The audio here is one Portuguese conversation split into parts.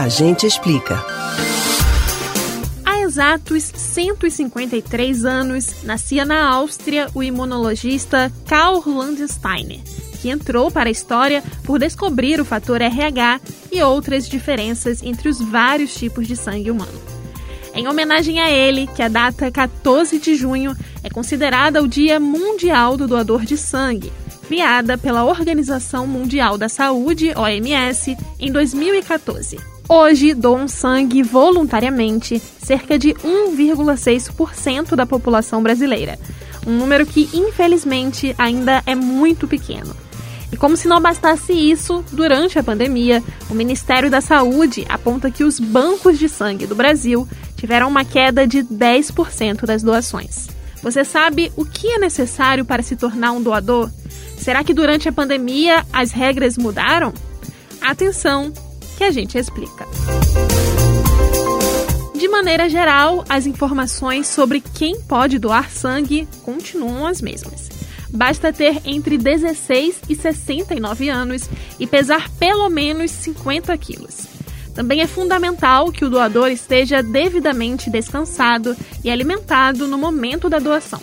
A gente explica. Há exatos 153 anos, nascia na Áustria o imunologista Karl Landsteiner, que entrou para a história por descobrir o fator RH e outras diferenças entre os vários tipos de sangue humano. Em homenagem a ele, que a data 14 de junho é considerada o Dia Mundial do Doador de Sangue, criada pela Organização Mundial da Saúde, OMS, em 2014. Hoje doam sangue voluntariamente cerca de 1,6% da população brasileira, um número que infelizmente ainda é muito pequeno. E como se não bastasse isso, durante a pandemia, o Ministério da Saúde aponta que os bancos de sangue do Brasil tiveram uma queda de 10% das doações. Você sabe o que é necessário para se tornar um doador? Será que durante a pandemia as regras mudaram? Atenção, que a gente explica. De maneira geral, as informações sobre quem pode doar sangue continuam as mesmas. Basta ter entre 16 e 69 anos e pesar pelo menos 50 quilos. Também é fundamental que o doador esteja devidamente descansado e alimentado no momento da doação.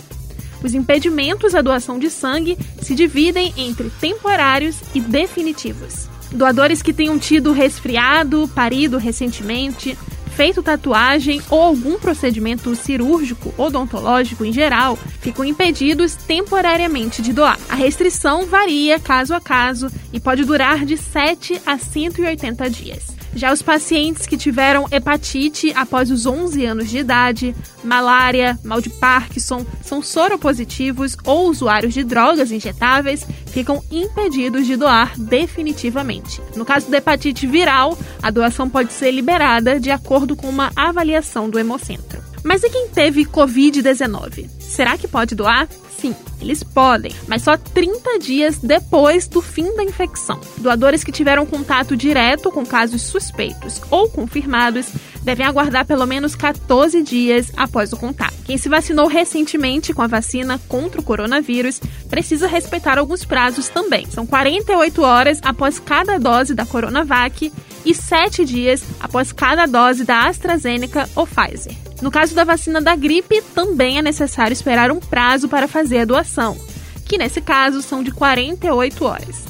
Os impedimentos à doação de sangue se dividem entre temporários e definitivos. Doadores que tenham tido resfriado, parido recentemente, feito tatuagem ou algum procedimento cirúrgico odontológico em geral, ficam impedidos temporariamente de doar. A restrição varia caso a caso e pode durar de 7 a 180 dias. Já os pacientes que tiveram hepatite após os 11 anos de idade, malária, mal de Parkinson, são soropositivos ou usuários de drogas injetáveis, ficam impedidos de doar definitivamente. No caso da hepatite viral, a doação pode ser liberada de acordo com uma avaliação do hemocentro. Mas e quem teve Covid-19? Será que pode doar? Sim, eles podem, mas só 30 dias depois do fim da infecção. Doadores que tiveram contato direto com casos suspeitos ou confirmados devem aguardar pelo menos 14 dias após o contato. Quem se vacinou recentemente com a vacina contra o coronavírus precisa respeitar alguns prazos também. São 48 horas após cada dose da Coronavac e 7 dias após cada dose da AstraZeneca ou Pfizer. No caso da vacina da gripe, também é necessário esperar um prazo para fazer a doação, que nesse caso são de 48 horas.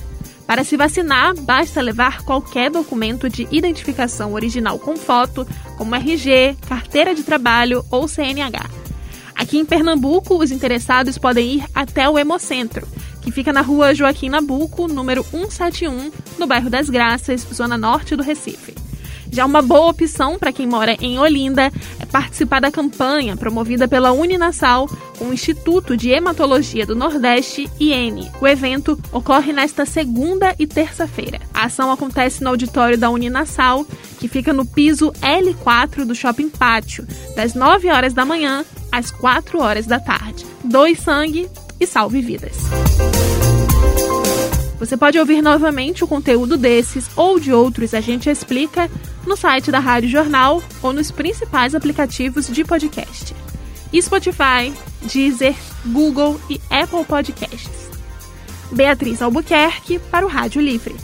Para se vacinar, basta levar qualquer documento de identificação original com foto, como RG, carteira de trabalho ou CNH. Aqui em Pernambuco, os interessados podem ir até o Hemocentro, que fica na rua Joaquim Nabuco, número 171, no bairro das Graças, zona norte do Recife. Já uma boa opção para quem mora em Olinda é participar da campanha promovida pela Uninasal com o Instituto de Hematologia do Nordeste, IN. O evento ocorre nesta segunda e terça-feira. A ação acontece no auditório da Uninasal, que fica no piso L4 do Shopping Pátio, das 9 horas da manhã às 4 horas da tarde. Doe sangue e salve vidas. Você pode ouvir novamente o conteúdo desses ou de outros A Gente Explica no site da Rádio Jornal ou nos principais aplicativos de podcast. Spotify, Deezer, Google e Apple Podcasts. Beatriz Albuquerque para o Rádio Livre.